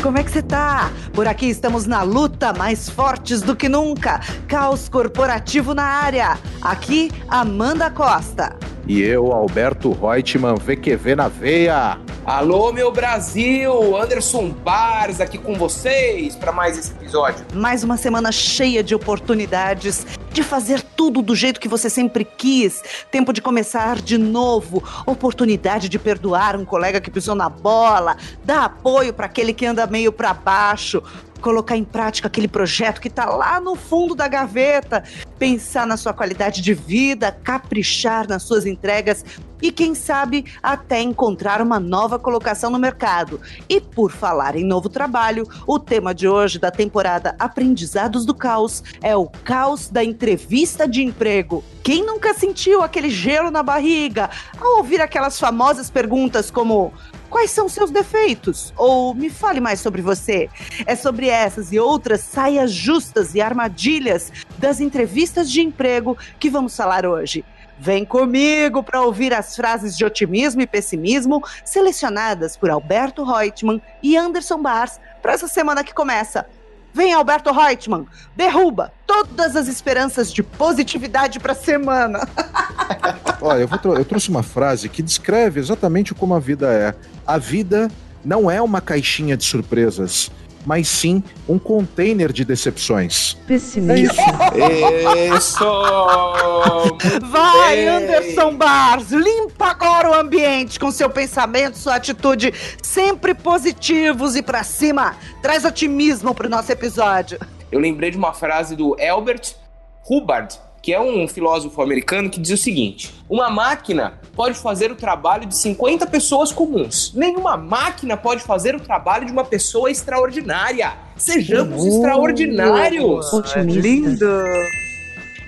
como é que você tá? Por aqui estamos na luta, mais fortes do que nunca. Caos corporativo na área. Aqui, Amanda Costa. E eu, Alberto Reutemann, VQV na veia. Alô, meu Brasil! Anderson Bars aqui com vocês para mais esse episódio. Mais uma semana cheia de oportunidades de fazer tudo do jeito que você sempre quis. Tempo de começar de novo. Oportunidade de perdoar um colega que pisou na bola, dar apoio para aquele que anda meio para baixo, colocar em prática aquele projeto que está lá no fundo da gaveta, pensar na sua qualidade de vida, caprichar nas suas entregas e, quem sabe, até encontrar uma nova colocação no mercado. E por falar em novo trabalho, o tema de hoje da temporada Aprendizados do Caos é o caos da entrevista de emprego. Quem nunca sentiu aquele gelo na barriga ao ouvir aquelas famosas perguntas como Quais são seus defeitos? Ou me fale mais sobre você. É sobre essas e outras saias justas e armadilhas das entrevistas de emprego que vamos falar hoje. Vem comigo para ouvir as frases de otimismo e pessimismo selecionadas por Alberto Reutemann e Anderson Bars para essa semana que começa. Vem, Alberto Reutemann, derruba todas as esperanças de positividade para a semana. Olha, eu, eu trouxe uma frase que descreve exatamente como a vida é. A vida não é uma caixinha de surpresas mas sim um container de decepções. Pessimista. É isso! Vai, Anderson Bars, limpa agora o ambiente com seu pensamento, sua atitude sempre positivos e para cima. Traz otimismo pro nosso episódio. Eu lembrei de uma frase do Albert Hubbard, que é um filósofo americano que diz o seguinte: uma máquina pode fazer o trabalho de 50 pessoas comuns. Nenhuma máquina pode fazer o trabalho de uma pessoa extraordinária. Sejamos uh, extraordinários. Otimista. Lindo.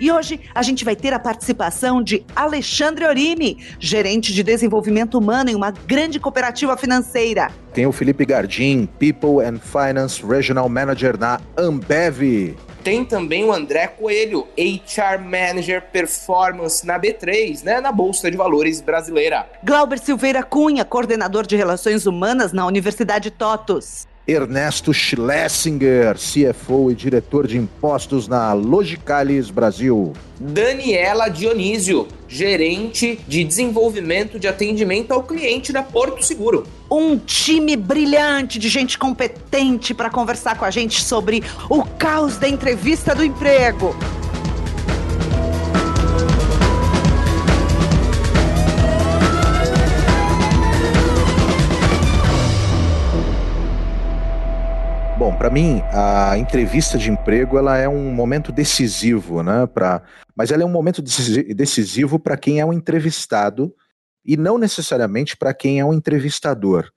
E hoje a gente vai ter a participação de Alexandre Orimi, gerente de desenvolvimento humano em uma grande cooperativa financeira. Tem o Felipe Gardim, People and Finance Regional Manager na Ambev. Tem também o André Coelho, HR Manager Performance na B3, né, na Bolsa de Valores brasileira. Glauber Silveira Cunha, coordenador de Relações Humanas na Universidade Totos. Ernesto Schlesinger, CFO e diretor de impostos na Logicalis Brasil. Daniela Dionísio, gerente de desenvolvimento de atendimento ao cliente da Porto Seguro. Um time brilhante de gente competente para conversar com a gente sobre o caos da entrevista do emprego. Bom, para mim, a entrevista de emprego ela é um momento decisivo, né? Pra, mas ela é um momento decisivo para quem é um entrevistado e não necessariamente para quem é um entrevistador.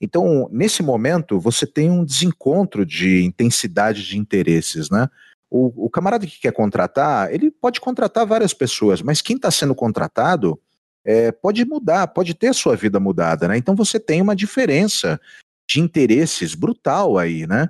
Então, nesse momento, você tem um desencontro de intensidade de interesses, né? O, o camarada que quer contratar, ele pode contratar várias pessoas, mas quem está sendo contratado é, pode mudar, pode ter sua vida mudada, né? Então você tem uma diferença de interesses brutal aí, né?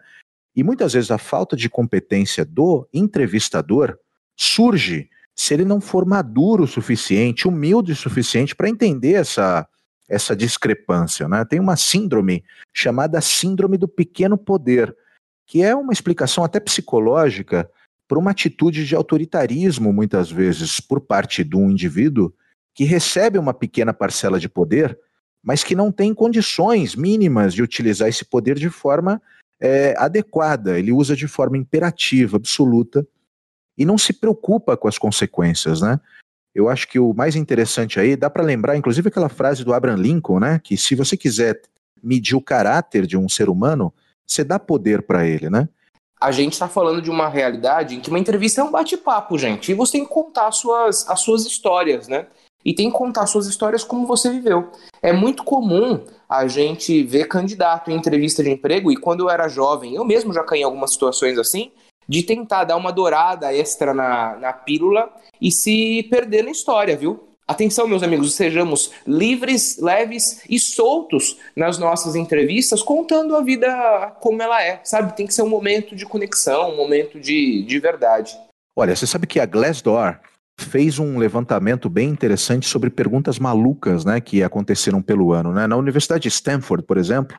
E muitas vezes a falta de competência do entrevistador surge se ele não for maduro o suficiente, humilde o suficiente para entender essa, essa discrepância. Né? Tem uma síndrome chamada Síndrome do Pequeno Poder, que é uma explicação até psicológica para uma atitude de autoritarismo, muitas vezes, por parte de um indivíduo que recebe uma pequena parcela de poder mas que não tem condições mínimas de utilizar esse poder de forma é, adequada. Ele usa de forma imperativa, absoluta, e não se preocupa com as consequências, né? Eu acho que o mais interessante aí, dá para lembrar, inclusive, aquela frase do Abraham Lincoln, né? Que se você quiser medir o caráter de um ser humano, você dá poder para ele, né? A gente está falando de uma realidade em que uma entrevista é um bate-papo, gente. E você tem que contar as suas, as suas histórias, né? E tem que contar suas histórias como você viveu. É muito comum a gente ver candidato em entrevista de emprego, e quando eu era jovem, eu mesmo já caí em algumas situações assim, de tentar dar uma dourada extra na, na pílula e se perder na história, viu? Atenção, meus amigos, sejamos livres, leves e soltos nas nossas entrevistas, contando a vida como ela é, sabe? Tem que ser um momento de conexão, um momento de, de verdade. Olha, você sabe que a Glassdoor fez um levantamento bem interessante sobre perguntas malucas, né, que aconteceram pelo ano, né? Na Universidade de Stanford, por exemplo,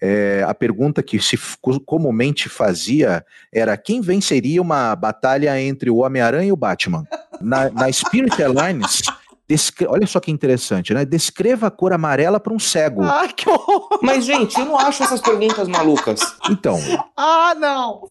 é, a pergunta que se comumente fazia era quem venceria uma batalha entre o Homem-Aranha e o Batman. Na, na Spirit Airlines, Descre... Olha só que interessante, né? Descreva a cor amarela para um cego. Ai, que horror! Mas, gente, eu não acho essas perguntas malucas. Então. Ah, não!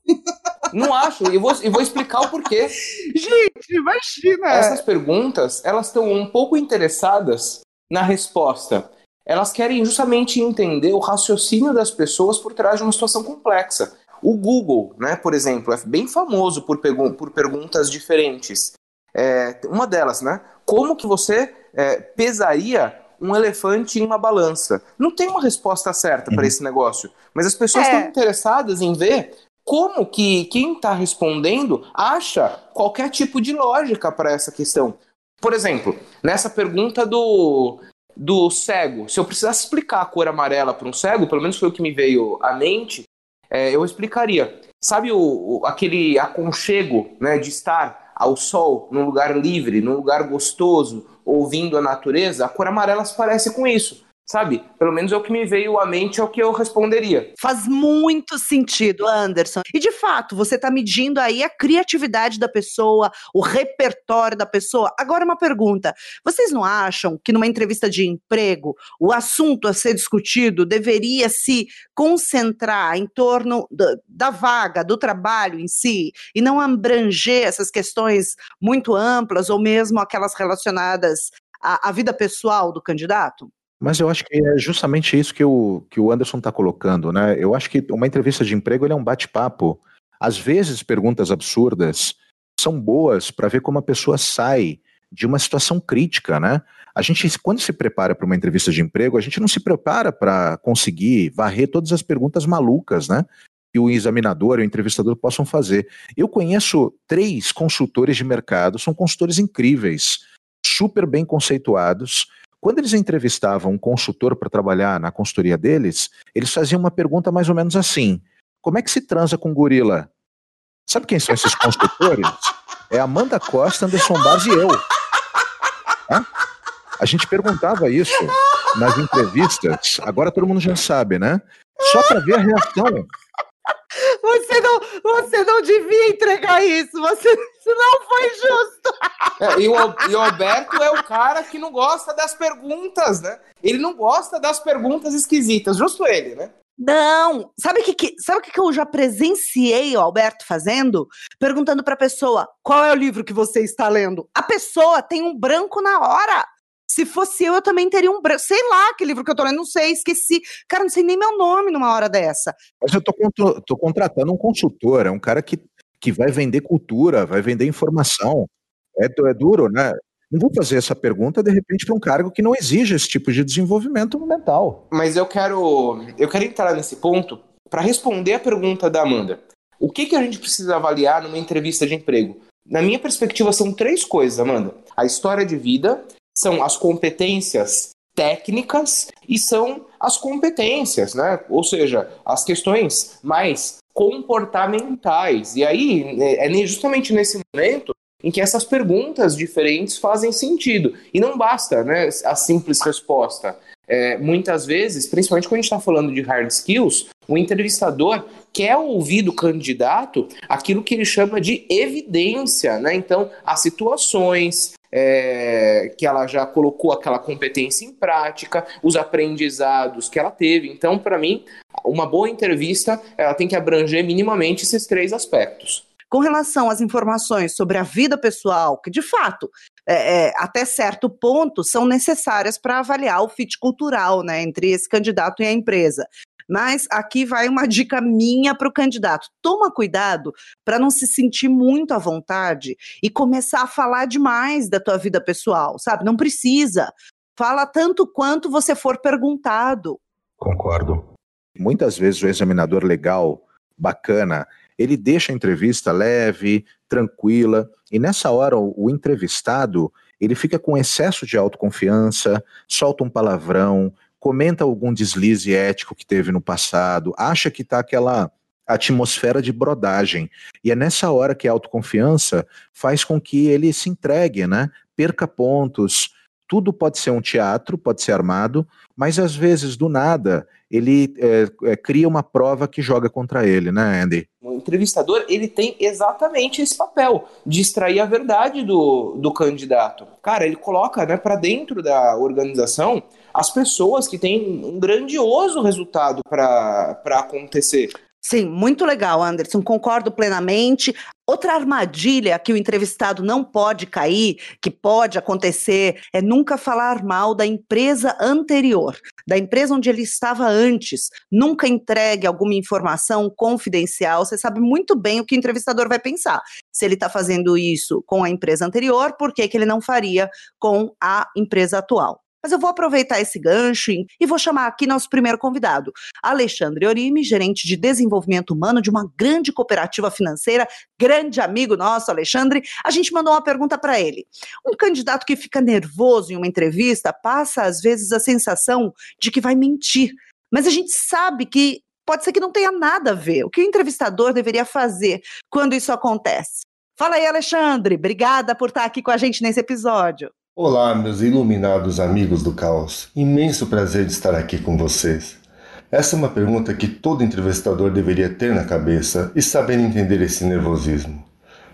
Não acho, e vou, vou explicar o porquê. Gente, imagina! Essas perguntas, elas estão um pouco interessadas na resposta. Elas querem justamente entender o raciocínio das pessoas por trás de uma situação complexa. O Google, né, por exemplo, é bem famoso por, por perguntas diferentes. É, uma delas, né? Como que você é, pesaria um elefante em uma balança? Não tem uma resposta certa uhum. para esse negócio, mas as pessoas é. estão interessadas em ver como que quem está respondendo acha qualquer tipo de lógica para essa questão. Por exemplo, nessa pergunta do, do cego, se eu precisasse explicar a cor amarela para um cego, pelo menos foi o que me veio à mente, é, eu explicaria. Sabe o, o, aquele aconchego né, de estar ao sol, num lugar livre, num lugar gostoso, ouvindo a natureza, a cor amarela se parece com isso sabe? Pelo menos é o que me veio à mente, é o que eu responderia. Faz muito sentido, Anderson. E de fato, você está medindo aí a criatividade da pessoa, o repertório da pessoa. Agora, uma pergunta: vocês não acham que numa entrevista de emprego, o assunto a ser discutido deveria se concentrar em torno da, vaga, do trabalho em si, e não abranger essas questões muito amplas ou mesmo aquelas relacionadas à, à vida pessoal do candidato? Mas eu acho que é justamente isso que o, que o Anderson está colocando, né? Eu acho que uma entrevista de emprego é um bate-papo. Às vezes, perguntas absurdas são boas para ver como a pessoa sai de uma situação crítica, né? A gente, quando se prepara para uma entrevista de emprego, a gente não se prepara para conseguir varrer todas as perguntas malucas, né? Que o examinador e o entrevistador possam fazer. Eu conheço três consultores de mercado, são consultores incríveis, super bem conceituados, quando eles entrevistavam um consultor para trabalhar na consultoria deles, eles faziam uma pergunta mais ou menos assim: como é que se transa com gorila? Sabe quem são esses consultores? É Amanda Costa, Anderson Barros e eu. Hã? A gente perguntava isso nas entrevistas, agora todo mundo já sabe, né? Só para ver a reação. Você não, você não devia entregar isso. Você, isso não foi justo. É, e, o, e o Alberto é o cara que não gosta das perguntas, né? Ele não gosta das perguntas esquisitas, justo ele, né? Não, sabe o que, que, sabe que, que eu já presenciei o Alberto fazendo? Perguntando para a pessoa qual é o livro que você está lendo. A pessoa tem um branco na hora. Se fosse eu, eu também teria um branco. Sei lá que livro que eu tô lendo, não sei, esqueci. Cara, não sei nem meu nome numa hora dessa. Mas eu tô, tô contratando um consultor, é um cara que, que vai vender cultura, vai vender informação. É, é duro, né? Não vou fazer essa pergunta, de repente, para um cargo que não exige esse tipo de desenvolvimento mental. Mas eu quero, eu quero entrar nesse ponto para responder a pergunta da Amanda. O que, que a gente precisa avaliar numa entrevista de emprego? Na minha perspectiva, são três coisas, Amanda: a história de vida, são as competências técnicas e são as competências, né? Ou seja, as questões mais comportamentais. E aí é, é justamente nesse momento em que essas perguntas diferentes fazem sentido. E não basta né, a simples resposta. É, muitas vezes, principalmente quando a gente está falando de hard skills, o entrevistador quer ouvir do candidato aquilo que ele chama de evidência, né? Então, as situações, é, que ela já colocou aquela competência em prática, os aprendizados que ela teve. Então, para mim, uma boa entrevista ela tem que abranger minimamente esses três aspectos. Com relação às informações sobre a vida pessoal, que de fato, é, é, até certo ponto, são necessárias para avaliar o fit cultural né, entre esse candidato e a empresa. Mas aqui vai uma dica minha para o candidato: toma cuidado para não se sentir muito à vontade e começar a falar demais da tua vida pessoal, sabe? Não precisa. Fala tanto quanto você for perguntado. Concordo. Muitas vezes o examinador legal, bacana, ele deixa a entrevista leve, tranquila, e nessa hora o, entrevistado ele fica com excesso de autoconfiança, solta um palavrão, comenta algum deslize ético que teve no passado, acha que está aquela atmosfera de brodagem. E é nessa hora que a autoconfiança faz com que ele se entregue, né? Perca pontos, tudo pode ser um teatro, pode ser armado, mas às vezes, do nada, ele é, é, cria uma prova que joga contra ele, né, Andy? O entrevistador, ele tem exatamente esse papel, de extrair a verdade do, do candidato. Cara, ele coloca né, para dentro da organização as pessoas que têm um grandioso resultado para acontecer. Sim, muito legal, Anderson. Concordo plenamente. Outra armadilha que o entrevistado não pode cair, que pode acontecer, é nunca falar mal da empresa anterior, da empresa onde ele estava antes. Nunca entregue alguma informação confidencial. Você sabe muito bem o que o entrevistador vai pensar. Se ele está fazendo isso com a empresa anterior, por que, que ele não faria com a empresa atual? Mas eu vou aproveitar esse gancho e vou chamar aqui nosso primeiro convidado, Alexandre Orimi, gerente de desenvolvimento humano de uma grande cooperativa financeira, grande amigo nosso, Alexandre. A gente mandou uma pergunta para ele. Um candidato que fica nervoso em uma entrevista passa, às vezes, a sensação de que vai mentir. Mas a gente sabe que pode ser que não tenha nada a ver. O que o entrevistador deveria fazer quando isso acontece? Fala aí, Alexandre. Obrigada por estar aqui com a gente nesse episódio. Olá, meus iluminados amigos do caos. Imenso prazer de estar aqui com vocês. Essa é uma pergunta que todo entrevistador deveria ter na cabeça e saber entender esse nervosismo.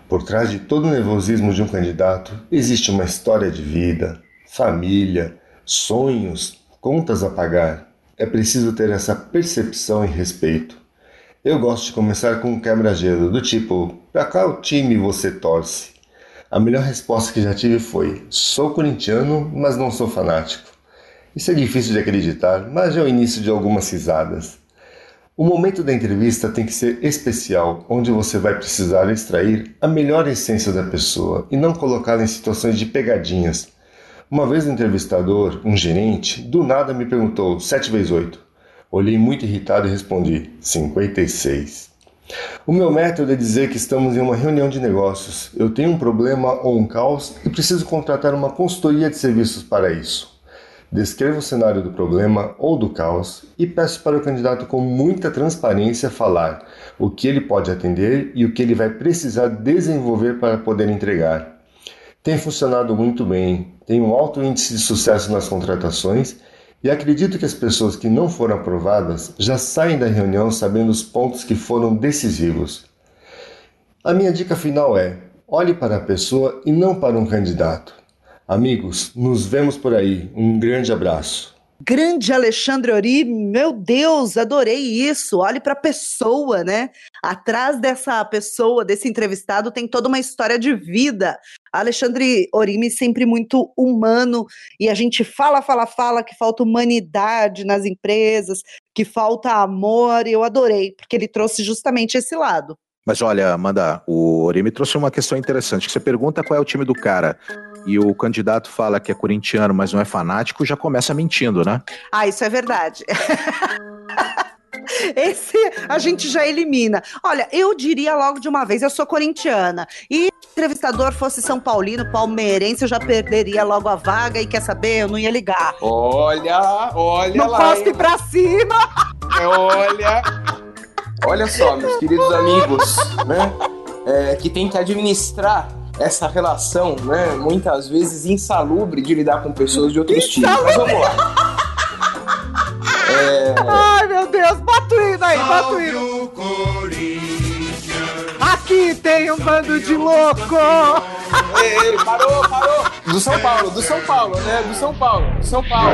Por trás de todo o nervosismo de um candidato existe uma história de vida, família, sonhos, contas a pagar. É preciso ter essa percepção e respeito. Eu gosto de começar com um quebra-gelo do tipo: pra qual time você torce? A melhor resposta que já tive foi: sou corintiano, mas não sou fanático. Isso é difícil de acreditar, mas é o início de algumas risadas. O momento da entrevista tem que ser especial, onde você vai precisar extrair a melhor essência da pessoa e não colocá-la em situações de pegadinhas. Uma vez o um entrevistador, um gerente, do nada me perguntou 7 vezes 8. Olhei muito irritado e respondi 56. O meu método é dizer que estamos em uma reunião de negócios. Eu tenho um problema ou um caos e preciso contratar uma consultoria de serviços para isso. Descrevo o cenário do problema ou do caos e peço para o candidato com muita transparência falar o que ele pode atender e o que ele vai precisar desenvolver para poder entregar. Tem funcionado muito bem, tem um alto índice de sucesso nas contratações e acredito que as pessoas que não foram aprovadas já saem da reunião sabendo os pontos que foram decisivos. A minha dica final é: olhe para a pessoa e não para um candidato. Amigos, nos vemos por aí. Um grande abraço. Grande Alexandre Ori, meu Deus, adorei isso. Olhe para a pessoa, né? Atrás dessa pessoa, desse entrevistado, tem toda uma história de vida. Alexandre Orimi sempre muito humano e a gente fala, fala, fala que falta humanidade nas empresas, que falta amor. E eu adorei, porque ele trouxe justamente esse lado. Mas olha, Amanda, o Orimi trouxe uma questão interessante. Você pergunta qual é o time do cara e o candidato fala que é corintiano, mas não é fanático, já começa mentindo, né? Ah, isso é verdade. Esse a gente já elimina. Olha, eu diria logo de uma vez, eu sou corintiana. E se o entrevistador fosse São Paulino, palmeirense, eu já perderia logo a vaga e quer saber, eu não ia ligar. Olha, olha não lá. Não posso ir pra cima. Olha. Olha só, meus queridos amigos, né? É, que tem que administrar essa relação, né, muitas vezes insalubre de lidar com pessoas de outros times. Mas vamos lá. É... Ai, meu Deus, bota o hino aí, bota o hino. Aqui tem um bando de louco! Ele parou, parou! Do São Paulo, do São Paulo, né? Do São Paulo, do São Paulo.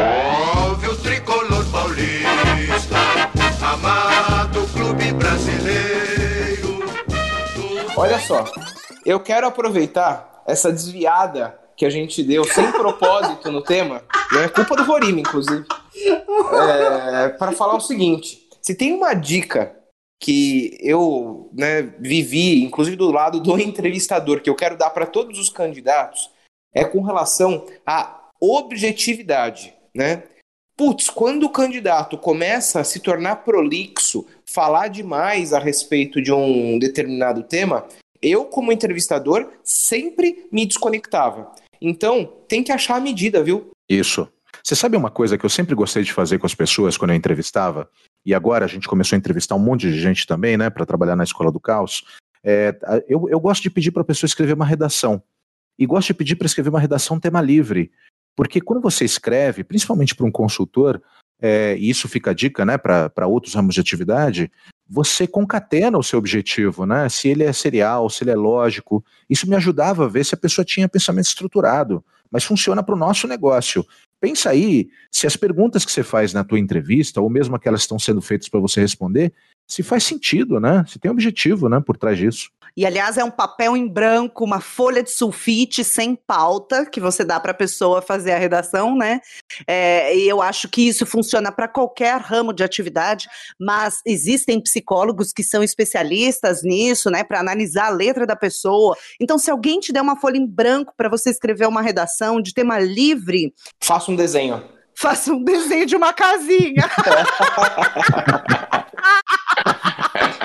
Ouve o tricolor paulista, amado clube brasileiro. Olha só, eu quero aproveitar essa desviada que a gente deu sem propósito no tema, né? Culpa do Rorim, inclusive. É, para falar o seguinte: se tem uma dica que eu né, vivi, inclusive do lado do entrevistador, que eu quero dar para todos os candidatos, é com relação à objetividade, né? Putz, quando o candidato começa a se tornar prolixo, falar demais a respeito de um determinado tema, eu, como entrevistador, sempre me desconectava. Então, tem que achar a medida, viu? Isso. Você sabe uma coisa que eu sempre gostei de fazer com as pessoas quando eu entrevistava? E agora a gente começou a entrevistar um monte de gente também, né, para trabalhar na Escola do Caos. É, eu, eu gosto de pedir para a pessoa escrever uma redação. E gosto de pedir para escrever uma redação tema livre. Porque quando você escreve, principalmente para um consultor, é, e isso fica a dica né, para outros ramos de atividade, você concatena o seu objetivo, né? Se ele é serial, se ele é lógico. Isso me ajudava a ver se a pessoa tinha pensamento estruturado, mas funciona para o nosso negócio. Pensa aí se as perguntas que você faz na tua entrevista, ou mesmo aquelas que estão sendo feitas para você responder, se faz sentido, né? Se tem objetivo, né, por trás disso. E aliás, é um papel em branco, uma folha de sulfite sem pauta que você dá para a pessoa fazer a redação, né? É, e eu acho que isso funciona para qualquer ramo de atividade, mas existem psicólogos que são especialistas nisso, né? Para analisar a letra da pessoa. Então, se alguém te der uma folha em branco para você escrever uma redação de tema livre, faça um desenho. Faça um desenho de uma casinha.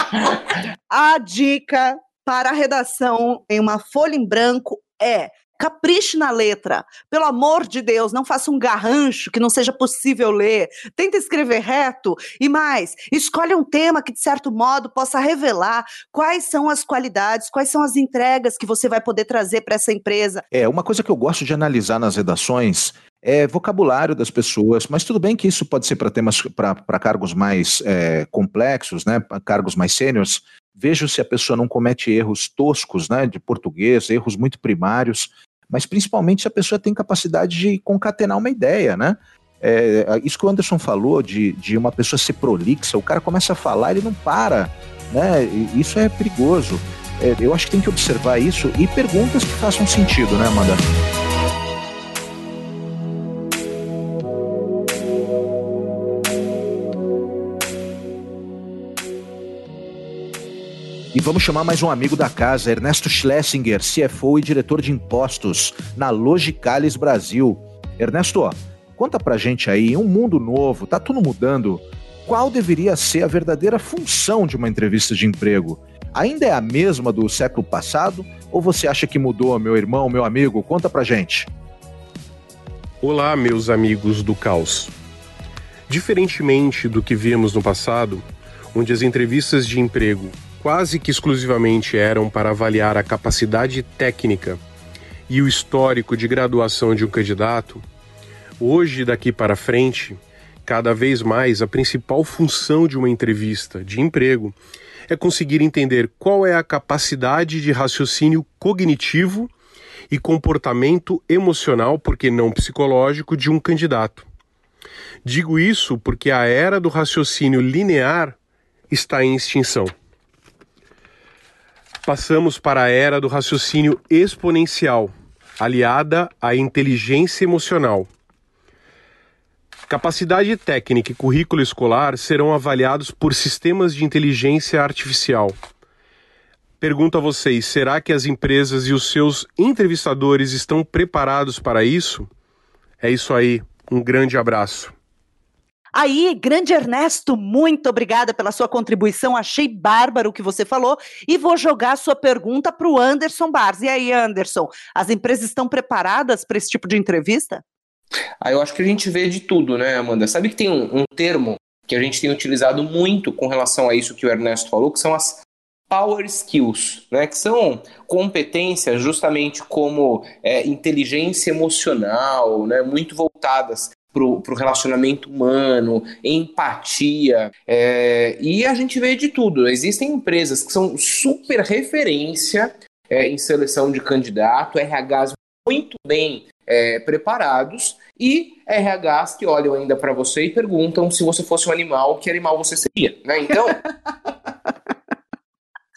a dica para a redação em uma folha em branco é capriche na letra. Pelo amor de Deus, não faça um garrancho que não seja possível ler. Tenta escrever reto e mais, escolha um tema que de certo modo possa revelar quais são as qualidades, quais são as entregas que você vai poder trazer para essa empresa. É, uma coisa que eu gosto de analisar nas redações é vocabulário das pessoas, mas tudo bem que isso pode ser para temas para cargos mais é, complexos, né, cargos mais sêniores, vejo se a pessoa não comete erros toscos, né, de português, erros muito primários, mas principalmente se a pessoa tem capacidade de concatenar uma ideia, né? É, isso que o Anderson falou de, de uma pessoa ser prolixa, o cara começa a falar, ele não para, né? Isso é perigoso. É, eu acho que tem que observar isso e perguntas que façam sentido, né, Amanda? E vamos chamar mais um amigo da casa, Ernesto Schlesinger, CFO e diretor de impostos na Logicalis Brasil. Ernesto, conta pra gente aí, um mundo novo, tá tudo mudando. Qual deveria ser a verdadeira função de uma entrevista de emprego? Ainda é a mesma do século passado ou você acha que mudou, meu irmão, meu amigo? Conta pra gente. Olá, meus amigos do caos. Diferentemente do que vimos no passado, onde as entrevistas de emprego quase que exclusivamente eram para avaliar a capacidade técnica e o histórico de graduação de um candidato, hoje daqui para frente, cada vez mais a principal função de uma entrevista de emprego é conseguir entender qual é a capacidade de raciocínio cognitivo e comportamento emocional, porque não psicológico, de um candidato. Digo isso porque a era do raciocínio linear está em extinção passamos para a era do raciocínio exponencial, aliada à inteligência emocional. Capacidade técnica e currículo escolar serão avaliados por sistemas de inteligência artificial. Pergunto a vocês: será que as empresas e os seus entrevistadores estão preparados para isso? É isso aí. Um grande abraço. Aí, grande Ernesto, muito obrigada pela sua contribuição. Achei bárbaro o que você falou e vou jogar a sua pergunta para o Anderson Bars. E aí, Anderson, as empresas estão preparadas para esse tipo de entrevista? Ah, eu acho que a gente vê de tudo, né, Amanda? Sabe que tem um, um termo que a gente tem utilizado muito com relação a isso que o Ernesto falou, que são as power skills, né, que são competências justamente como é, inteligência emocional, né, muito voltadas para o relacionamento humano, empatia. É, e a gente vê de tudo. Existem empresas que são super referência é, em seleção de candidato, RHs muito bem é, preparados e RHs que olham ainda para você e perguntam se você fosse um animal, que animal você seria, né? Então.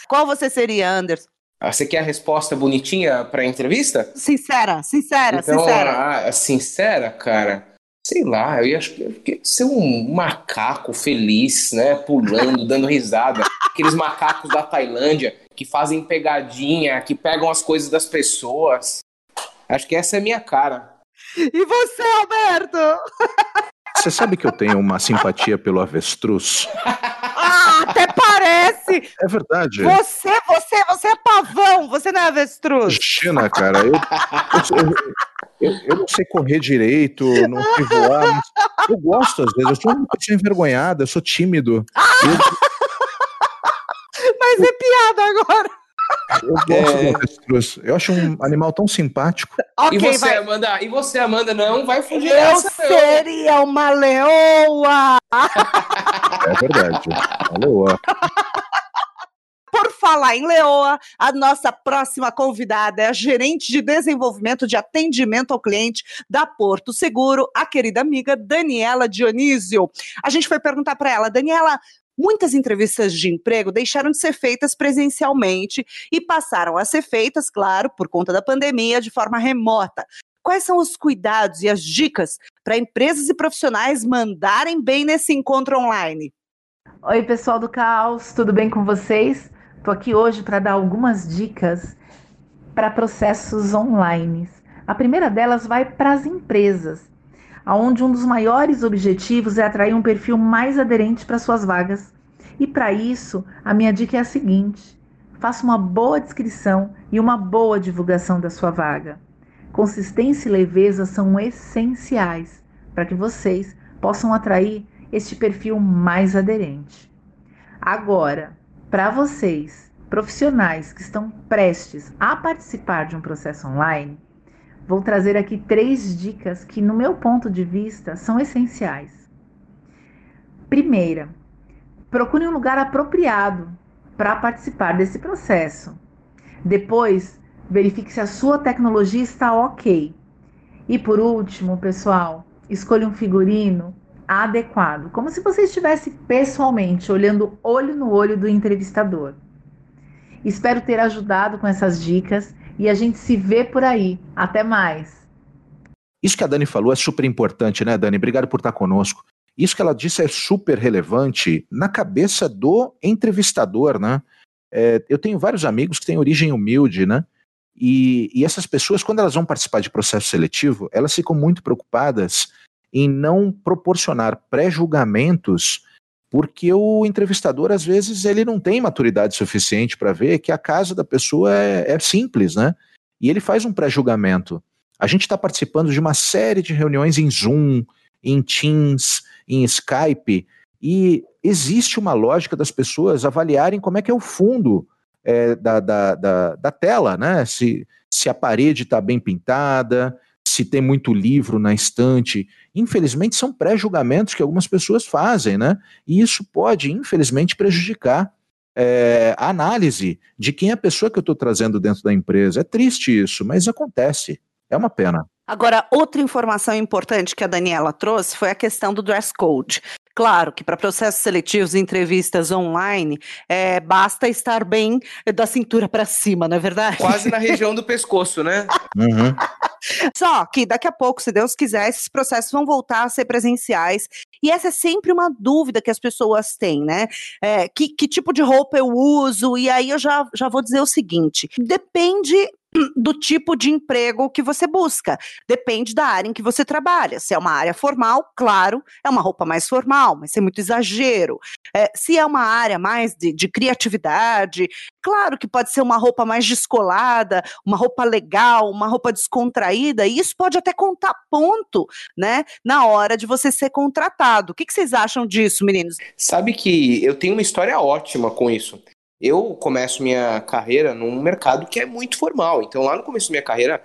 Qual você seria, Anderson? Ah, você quer a resposta bonitinha para a entrevista? Sincera, sincera, então, sincera. Ah, sincera, cara sei lá, eu ia, eu ia ser um macaco feliz, né? Pulando, dando risada. Aqueles macacos da Tailândia que fazem pegadinha, que pegam as coisas das pessoas. Acho que essa é a minha cara. E você, Alberto? Você sabe que eu tenho uma simpatia pelo avestruz? Ah, até parece! É verdade. Você, você, você é pavão, você não é avestruz. China, cara, eu, eu, eu, eu, não sei correr direito, não sei voar, eu gosto às vezes. Eu sou uma pessoa envergonhada, eu sou tímido. Ah! Eu... Mas é piada agora. Eu gosto é... do avestruz. Eu acho um animal tão simpático. Okay, e você, vai. Amanda? E você, Amanda, não vai fugir Eu seria não. uma leoa! É verdade. Uma leoa. Por falar em leoa, a nossa próxima convidada é a gerente de desenvolvimento de atendimento ao cliente da Porto Seguro, a querida amiga Daniela Dionísio. A gente foi perguntar para ela, Daniela, Muitas entrevistas de emprego deixaram de ser feitas presencialmente e passaram a ser feitas, claro, por conta da pandemia, de forma remota. Quais são os cuidados e as dicas para empresas e profissionais mandarem bem nesse encontro online? Oi, pessoal do Caos, tudo bem com vocês? Estou aqui hoje para dar algumas dicas para processos online. A primeira delas vai para as empresas, onde um dos maiores objetivos é atrair um perfil mais aderente para suas vagas. E para isso, a minha dica é a seguinte: faça uma boa descrição e uma boa divulgação da sua vaga. Consistência e leveza são essenciais para que vocês possam atrair este perfil mais aderente. Agora, para vocês, profissionais que estão prestes a participar de um processo online, vou trazer aqui três dicas que, no meu ponto de vista, são essenciais. Primeira, procure um lugar apropriado para participar desse processo. Depois, verifique se a sua tecnologia está ok. E por último, pessoal, escolha um figurino adequado, como se você estivesse pessoalmente olhando olho no olho do entrevistador. Espero ter ajudado com essas dicas e a gente se vê por aí. Até mais. Isso que a Dani falou é super importante, né, Dani? Obrigado por estar conosco. Isso que ela disse é super relevante na cabeça do entrevistador, né? É, eu tenho vários amigos que têm origem humilde, né? E, e, essas pessoas, quando elas vão participar de processo seletivo, elas ficam muito preocupadas em não proporcionar pré-julgamentos, porque o entrevistador, às vezes, ele não tem maturidade suficiente para ver que a casa da pessoa é, é simples, né? E ele faz um pré-julgamento. A gente está participando de uma série de reuniões em Zoom, em Teams, em Skype, e existe uma lógica das pessoas avaliarem como é que é o fundo é, da, da, da, da, tela, né? Se, se a parede está bem pintada, se tem muito livro na estante. Infelizmente, são pré-julgamentos que algumas pessoas fazem, né? E isso pode, infelizmente, prejudicar é, a análise de quem é a pessoa que eu estou trazendo dentro da empresa. É triste isso, mas acontece. É uma pena. Agora, outra informação importante que a Daniela trouxe foi a questão do dress code. Claro que para processos seletivos e entrevistas online, é, basta estar bem da cintura para cima, não é verdade? Quase na região do pescoço, né? Uhum. Só que daqui a pouco, se Deus quiser, esses processos vão voltar a ser presenciais. E essa é sempre uma dúvida que as pessoas têm, né? É, que, que tipo de roupa eu uso? E aí eu já, já vou dizer o seguinte: depende do tipo de emprego que você busca. Depende da área em que você trabalha. Se é uma área formal, claro, é uma roupa mais formal, mas sem muito exagero. É, se é uma área mais de, de, criatividade, claro que pode ser uma roupa mais descolada, uma roupa legal, uma roupa descontraída, e isso pode até contar ponto, né, na hora de você ser contratado. O que, que vocês acham disso, meninos? Sabe que eu tenho uma história ótima com isso. Eu começo minha carreira num mercado que é muito formal. Então, lá no começo da minha carreira,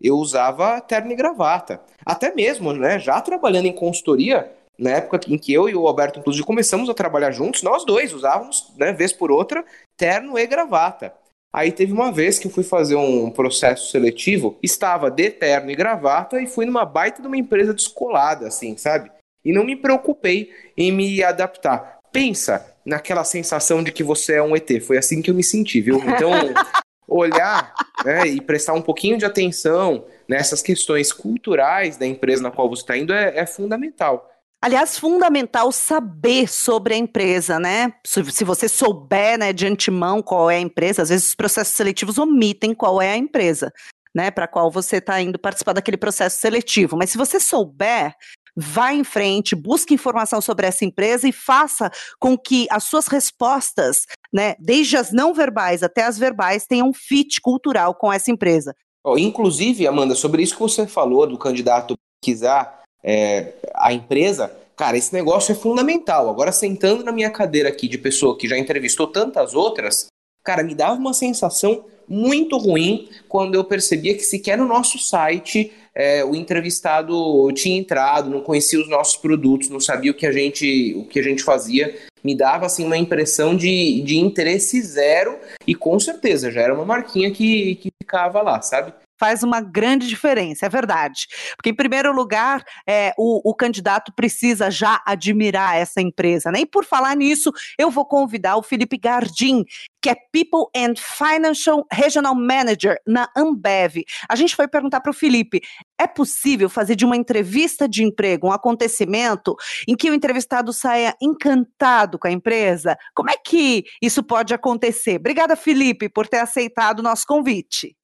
eu usava terno e gravata. Até mesmo, né, já trabalhando em consultoria, na época em que eu e o Alberto, inclusive, começamos a trabalhar juntos, nós dois usávamos, né, vez por outra, terno e gravata. Aí teve uma vez que eu fui fazer um processo seletivo, estava de terno e gravata e fui numa baita de uma empresa descolada, assim, sabe? E não me preocupei em me adaptar. Pensa, naquela sensação de que você é um ET. Foi assim que eu me senti, viu? Então, olhar né, e prestar um pouquinho de atenção nessas questões culturais da empresa na qual você está indo é, é, fundamental. Aliás, fundamental saber sobre a empresa, né? Se, você souber né, de antemão qual é a empresa, às vezes os processos seletivos omitem qual é a empresa. Né, para qual você está indo participar daquele processo seletivo. Mas se você souber, vá em frente, busque informação sobre essa empresa e faça com que as suas respostas, né, desde as não verbais até as verbais, tenham um fit cultural com essa empresa. Oh, inclusive, Amanda, sobre isso que você falou do candidato pesquisar é, a empresa, cara, esse negócio é fundamental. Agora, sentando na minha cadeira aqui de pessoa que já entrevistou tantas outras, Cara, me dava uma sensação muito ruim quando eu percebia que sequer no nosso site é, o entrevistado tinha entrado, não conhecia os nossos produtos, não sabia o que a gente, o que a gente fazia. Me dava assim uma impressão de, de interesse zero e com certeza já era uma marquinha que, que ficava lá, sabe? Faz uma grande diferença, é verdade. Porque, em primeiro lugar, é, o, o, candidato precisa já admirar essa empresa. Né? E por falar nisso, eu vou convidar o Felipe Gardim, que é People and Financial Regional Manager na Ambev. A gente foi perguntar para o Felipe: é possível fazer de uma entrevista de emprego um acontecimento em que o entrevistado saia encantado com a empresa? Como é que isso pode acontecer? Obrigada, Felipe, por ter aceitado o nosso convite.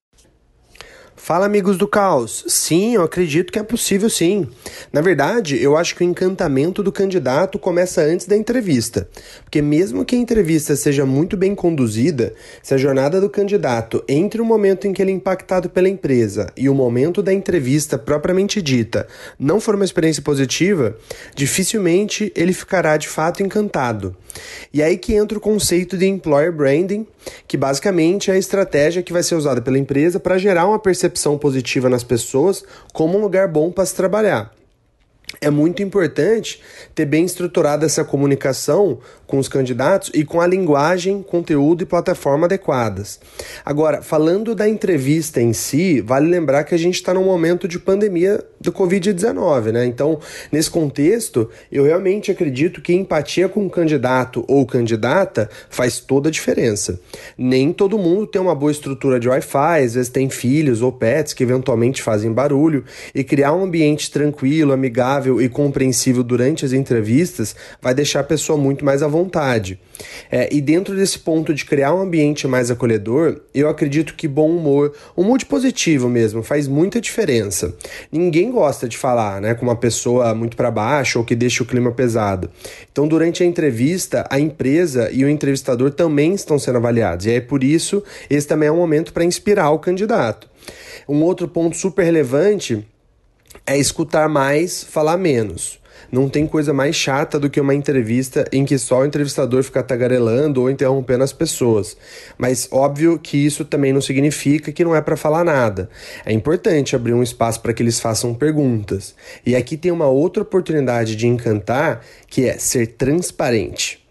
Fala, amigos do caos. Sim, eu acredito que é possível sim. Na verdade, eu acho que o encantamento do candidato começa antes da entrevista. Porque, mesmo que a entrevista seja muito bem conduzida, se a jornada do candidato entre o momento em que ele é impactado pela empresa e o momento da entrevista propriamente dita não for uma experiência positiva, dificilmente ele ficará de fato encantado. E aí que entra o conceito de employer branding, que basicamente é a estratégia que vai ser usada pela empresa para gerar uma percepção positiva nas pessoas como um lugar bom para se trabalhar é muito importante ter bem estruturada essa comunicação com os candidatos e com a linguagem, conteúdo e plataforma adequadas. Agora, falando da entrevista em si, vale lembrar que a gente está num momento de pandemia do Covid-19, né? Então, nesse contexto, eu realmente acredito que empatia com o candidato ou candidata faz toda a diferença. Nem todo mundo tem uma boa estrutura de Wi-Fi, às vezes tem filhos ou pets que eventualmente fazem barulho, e criar um ambiente tranquilo, amigável e compreensível durante as entrevistas vai deixar a pessoa muito mais à vontade. É, e dentro desse ponto de criar um ambiente mais acolhedor, eu acredito que bom humor, um mood positivo mesmo, faz muita diferença. Ninguém gosta de falar né, com uma pessoa muito para baixo ou que deixa o clima pesado. Então, durante a entrevista, a empresa e o entrevistador também estão sendo avaliados. E é por isso esse também é um momento para inspirar o candidato. Um outro ponto super relevante é escutar mais, falar menos. Não tem coisa mais chata do que uma entrevista em que só o entrevistador fica tagarelando ou interrompendo as pessoas. Mas óbvio que isso também não significa que não é para falar nada. É importante abrir um espaço para que eles façam perguntas. E aqui tem uma outra oportunidade de encantar, que é ser transparente.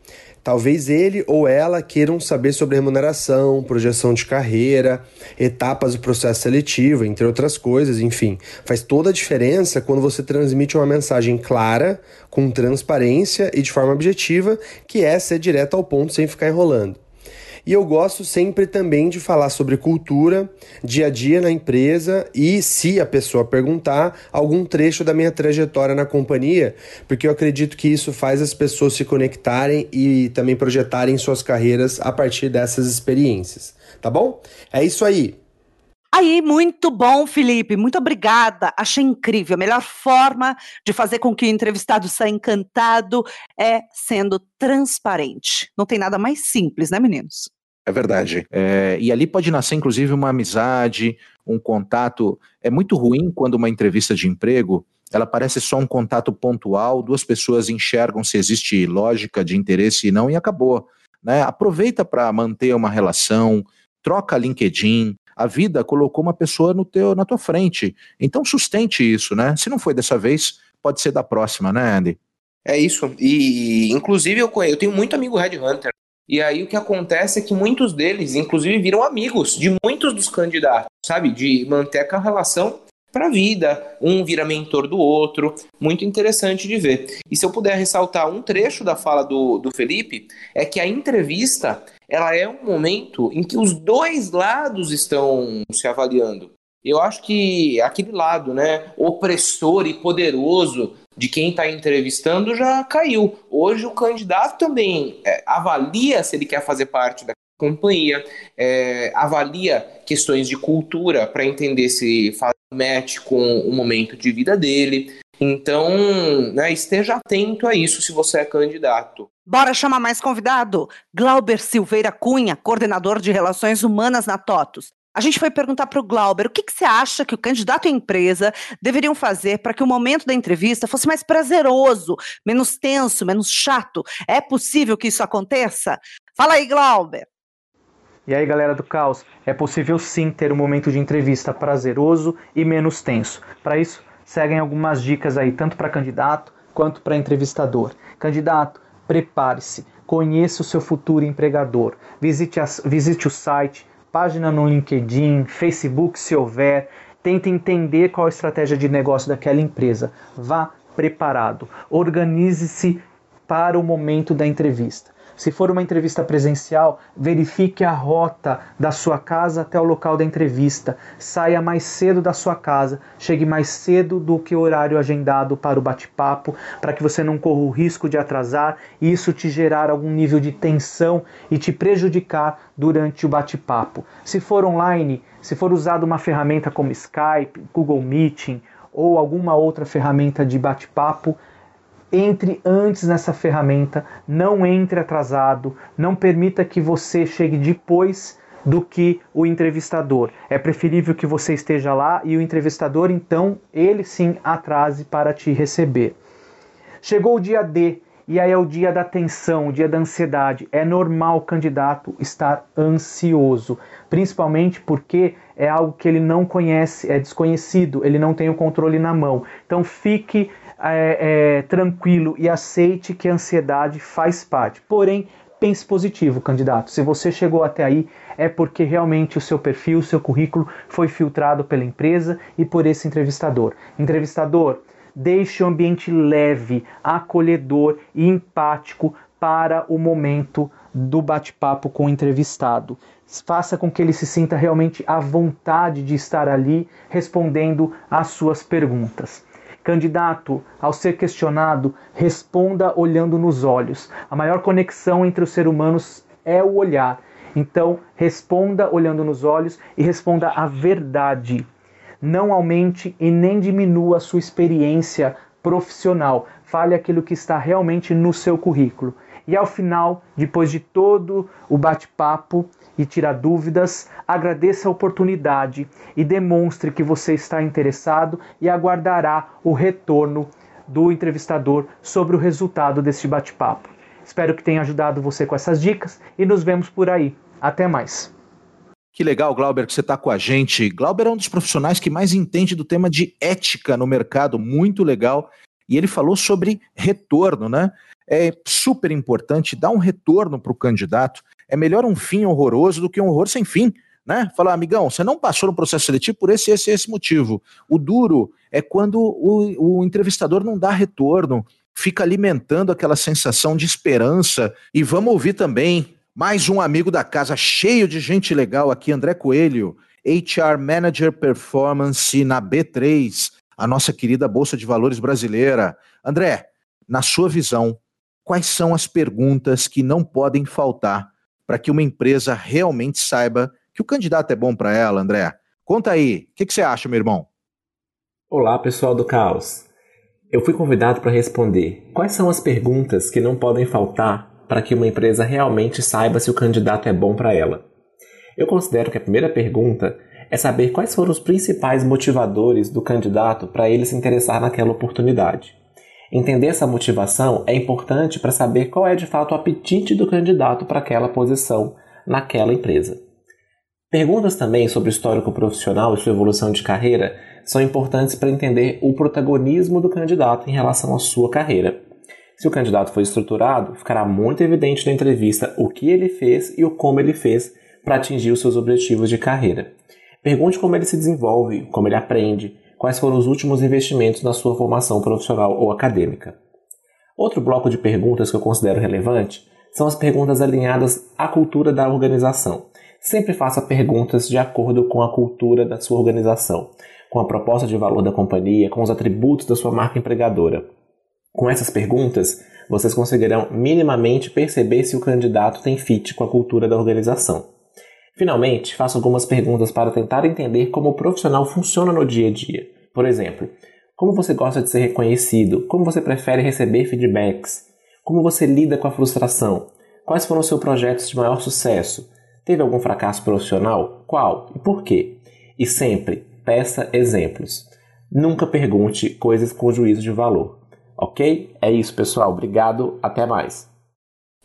Talvez ele ou ela queiram saber sobre remuneração, projeção de carreira, etapas do processo seletivo, entre outras coisas, enfim. Faz toda a diferença quando você transmite uma mensagem clara, com transparência e de forma objetiva, que é ser direto ao ponto sem ficar enrolando. E eu gosto sempre também de falar sobre cultura, dia a dia na empresa e, se a pessoa perguntar, algum trecho da minha trajetória na companhia, porque eu acredito que isso faz as pessoas se conectarem e também projetarem suas carreiras a partir dessas experiências. Tá bom? É isso aí. Aí, muito bom, Felipe. Muito obrigada. Achei incrível. A melhor forma de fazer com que o entrevistado saia encantado é sendo transparente. Não tem nada mais simples, né, meninos? É verdade. É, e ali pode nascer, inclusive, uma amizade, um contato. É muito ruim quando uma entrevista de emprego ela parece só um contato pontual, duas pessoas enxergam se existe lógica de interesse e não, e acabou. Né? Aproveita para manter uma relação, troca LinkedIn. A vida colocou uma pessoa no teu, na tua frente. Então sustente isso, né? Se não foi dessa vez, pode ser da próxima, né, Andy? É isso. E, inclusive, eu, eu tenho muito amigo Red Hunter. E aí o que acontece é que muitos deles, inclusive, viram amigos de muitos dos candidatos, sabe? De manter aquela relação para a vida, um vira mentor do outro, muito interessante de ver. E se eu puder ressaltar um trecho da fala do, do Felipe, é que a entrevista ela é um momento em que os dois lados estão se avaliando. Eu acho que aquele lado, né, opressor e poderoso de quem está entrevistando já caiu. Hoje o candidato também é, avalia se ele quer fazer parte da companhia, é, avalia questões de cultura para entender se faz match com o momento de vida dele. Então, né, esteja atento a isso se você é candidato. Bora chamar mais convidado? Glauber Silveira Cunha, coordenador de Relações Humanas na TOTUS. A gente foi perguntar para o Glauber o que, que, você acha que o candidato à empresa deveriam fazer para que o momento da entrevista fosse mais prazeroso, menos tenso, menos chato. É possível que isso aconteça? Fala aí, Glauber. E aí, galera do caos, é possível sim ter um momento de entrevista prazeroso e menos tenso. Para isso, seguem algumas dicas aí, tanto para candidato quanto para entrevistador. Candidato, prepare-se, conheça o seu futuro empregador, visite, as, visite o site, página no LinkedIn, Facebook se houver, tente entender qual a estratégia de negócio daquela empresa. Vá preparado, organize-se para o momento da entrevista. Se for uma entrevista presencial, verifique a rota da sua casa até o local da entrevista. Saia mais cedo da sua casa, chegue mais cedo do que o horário agendado para o bate-papo, para que você não corra o risco de atrasar e isso te gerar algum nível de tensão e te prejudicar durante o bate-papo. Se for online, se for usado uma ferramenta como Skype, Google Meeting ou alguma outra ferramenta de bate-papo, entre antes nessa ferramenta, não entre atrasado, não permita que você chegue depois do que o entrevistador. É preferível que você esteja lá e o entrevistador, então, ele sim atrase para te receber. Chegou o dia D, e aí é o dia da tensão, o dia da ansiedade. É normal o candidato estar ansioso, principalmente porque é algo que ele não conhece, é desconhecido, ele não tem o controle na mão. Então fique é, é, tranquilo e aceite que a ansiedade faz parte. Porém, pense positivo, candidato. Se você chegou até aí, é porque realmente o seu perfil, o seu currículo foi filtrado pela empresa e por esse entrevistador. Entrevistador, deixe o ambiente leve, acolhedor e empático para o momento do bate-papo com o entrevistado. Faça com que ele se sinta realmente à vontade de estar ali respondendo às suas perguntas. Candidato, ao ser questionado, responda olhando nos olhos. A maior conexão entre os seres humanos é o olhar. Então, responda olhando nos olhos e responda a verdade. Não aumente e nem diminua a sua experiência profissional. Fale aquilo que está realmente no seu currículo. E ao final, depois de todo o bate-papo e tirar dúvidas, agradeça a oportunidade e demonstre que você está interessado e aguardará o retorno do entrevistador sobre o resultado deste bate-papo. Espero que tenha ajudado você com essas dicas e nos vemos por aí. Até mais. Que legal, Glauber, que você está com a gente. Glauber é um dos profissionais que mais entende do tema de ética no mercado, muito legal. E ele falou sobre retorno, né? É super importante dar um retorno para o candidato. É melhor um fim horroroso do que um horror sem fim. Né? Falar, amigão, você não passou no processo seletivo por esse, esse, esse motivo. O duro é quando o, o entrevistador não dá retorno, fica alimentando aquela sensação de esperança. E vamos ouvir também mais um amigo da casa, cheio de gente legal aqui, André Coelho, HR Manager Performance na B3, a nossa querida Bolsa de Valores brasileira. André, na sua visão, quais são as perguntas que não podem faltar para que uma empresa realmente saiba que o candidato é bom para ela, André? Conta aí, o que, que, você acha, meu irmão? Olá, pessoal do Caos. Eu fui convidado para responder quais são as perguntas que não podem faltar para que uma empresa realmente saiba se o candidato é bom para ela. Eu considero que a primeira pergunta é saber quais foram os principais motivadores do candidato para ele se interessar naquela oportunidade. Entender essa motivação é importante para saber qual é de fato o apetite do candidato para aquela posição naquela empresa. Perguntas também sobre o histórico profissional e sua evolução de carreira são importantes para entender o protagonismo do candidato em relação à sua carreira. Se o candidato foi estruturado, ficará muito evidente na entrevista o que ele fez e o como ele fez para atingir os seus objetivos de carreira. Pergunte como ele se desenvolve, como ele aprende, quais foram os últimos investimentos na sua formação profissional ou acadêmica. Outro bloco de perguntas que eu considero relevante são as perguntas alinhadas à cultura da organização. Sempre faça perguntas de acordo com a cultura da sua organização, com a proposta de valor da companhia, com os atributos da sua marca empregadora. Com essas perguntas, vocês conseguirão minimamente perceber se o candidato tem fit com a cultura da organização. Finalmente, faço algumas perguntas para tentar entender como o profissional funciona no dia a dia. Por exemplo, como você gosta de ser reconhecido? Como você prefere receber feedbacks? Como você lida com a frustração? Quais foram os seus projetos de maior sucesso? Teve algum fracasso profissional? Qual e por quê? E sempre peça exemplos. Nunca pergunte coisas com juízo de valor. Ok? É isso, pessoal. Obrigado. Até mais.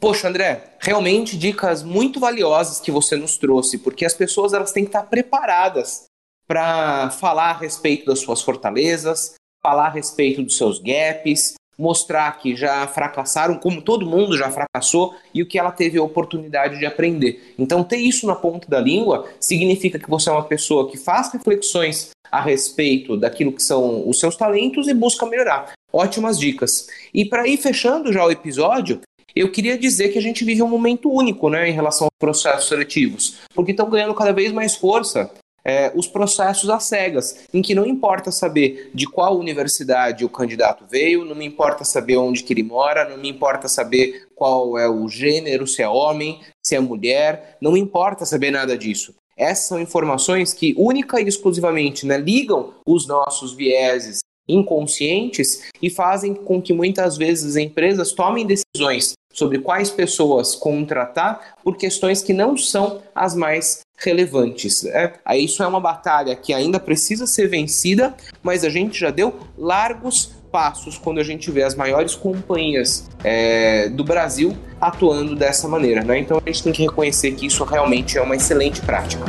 Poxa, André, realmente dicas muito valiosas que você nos trouxe, porque as pessoas elas têm que estar preparadas para falar a respeito das suas fortalezas, falar a respeito dos seus gaps, mostrar que já fracassaram, como todo mundo já fracassou, e o que ela teve a oportunidade de aprender. Então, ter isso na ponta da língua significa que você é uma pessoa que faz reflexões a respeito daquilo que são os seus talentos e busca melhorar. Ótimas dicas. E para ir fechando já o episódio, eu queria dizer que a gente vive um momento único né, em relação aos processos seletivos, porque estão ganhando cada vez mais força é, os processos às cegas, em que não importa saber de qual universidade o candidato veio, não me importa saber onde que ele mora, não me importa saber qual é o gênero, se é homem, se é mulher, não me importa saber nada disso. Essas são informações que única e exclusivamente né, ligam os nossos vieses inconscientes e fazem com que muitas vezes as empresas tomem decisões sobre quais pessoas contratar por questões que não são as mais relevantes. Né? Isso é uma batalha que ainda precisa ser vencida, mas a gente já deu largos passos quando a gente vê as maiores companhias é, do Brasil atuando dessa maneira. Né? Então a gente tem que reconhecer que isso realmente é uma excelente prática.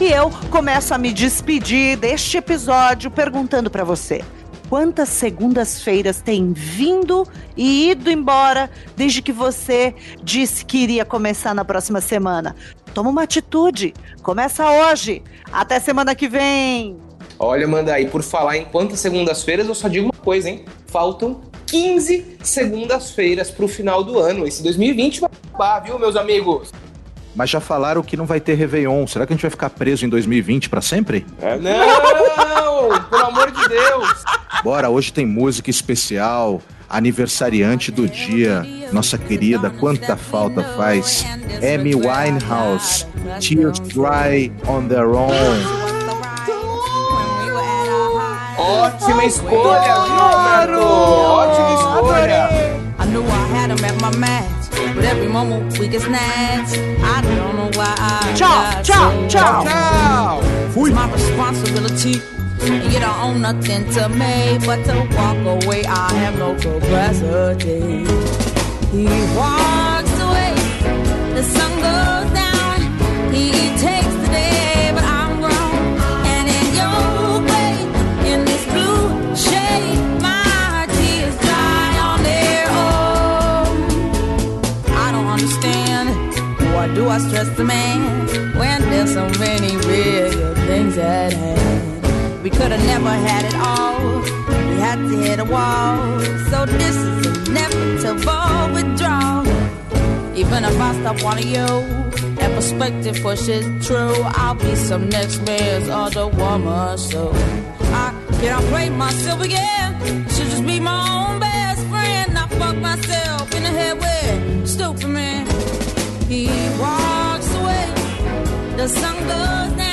E eu começo a me despedir deste episódio perguntando para você: quantas segundas-feiras tem vindo e ido embora desde que você disse que iria começar na próxima semana? Toma uma atitude. Começa hoje. Até semana que vem. Olha, manda aí, por falar em quantas segundas-feiras, eu só digo uma coisa, hein? Faltam 15 segundas-feiras pro final do ano. Esse 2020 vai acabar, viu, meus amigos? Mas já falaram que não vai ter Réveillon. Será que a gente vai ficar preso em 2020 para sempre? É, não! pelo amor de Deus! Bora, hoje tem música especial, aniversariante do dia, nossa querida, quanta falta faz, Amy Winehouse, Tears Dry on Their Own. Ótima escolha, viu, Ótima escolha! I knew I had him at my match. But every moment we get snatched. I don't know why I. Ciao, ciao, ciao, ciao. It's my responsibility. And you don't own nothing to me but to walk away. I have no capacity. He walks away. The sun goes down. He takes Do stress the man when there's so many real things at hand? We could have never had it all. We had to hit a wall. So this is inevitable withdrawal. Even if I stop wanting you, and perspective pushes true, I'll be some next man's other woman. So I cannot play myself again. Should just be my own best friend. I fuck myself in the head with stupid man. He walks. The sun goes down.